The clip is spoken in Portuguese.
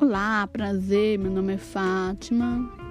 Olá, prazer, meu nome é Fátima.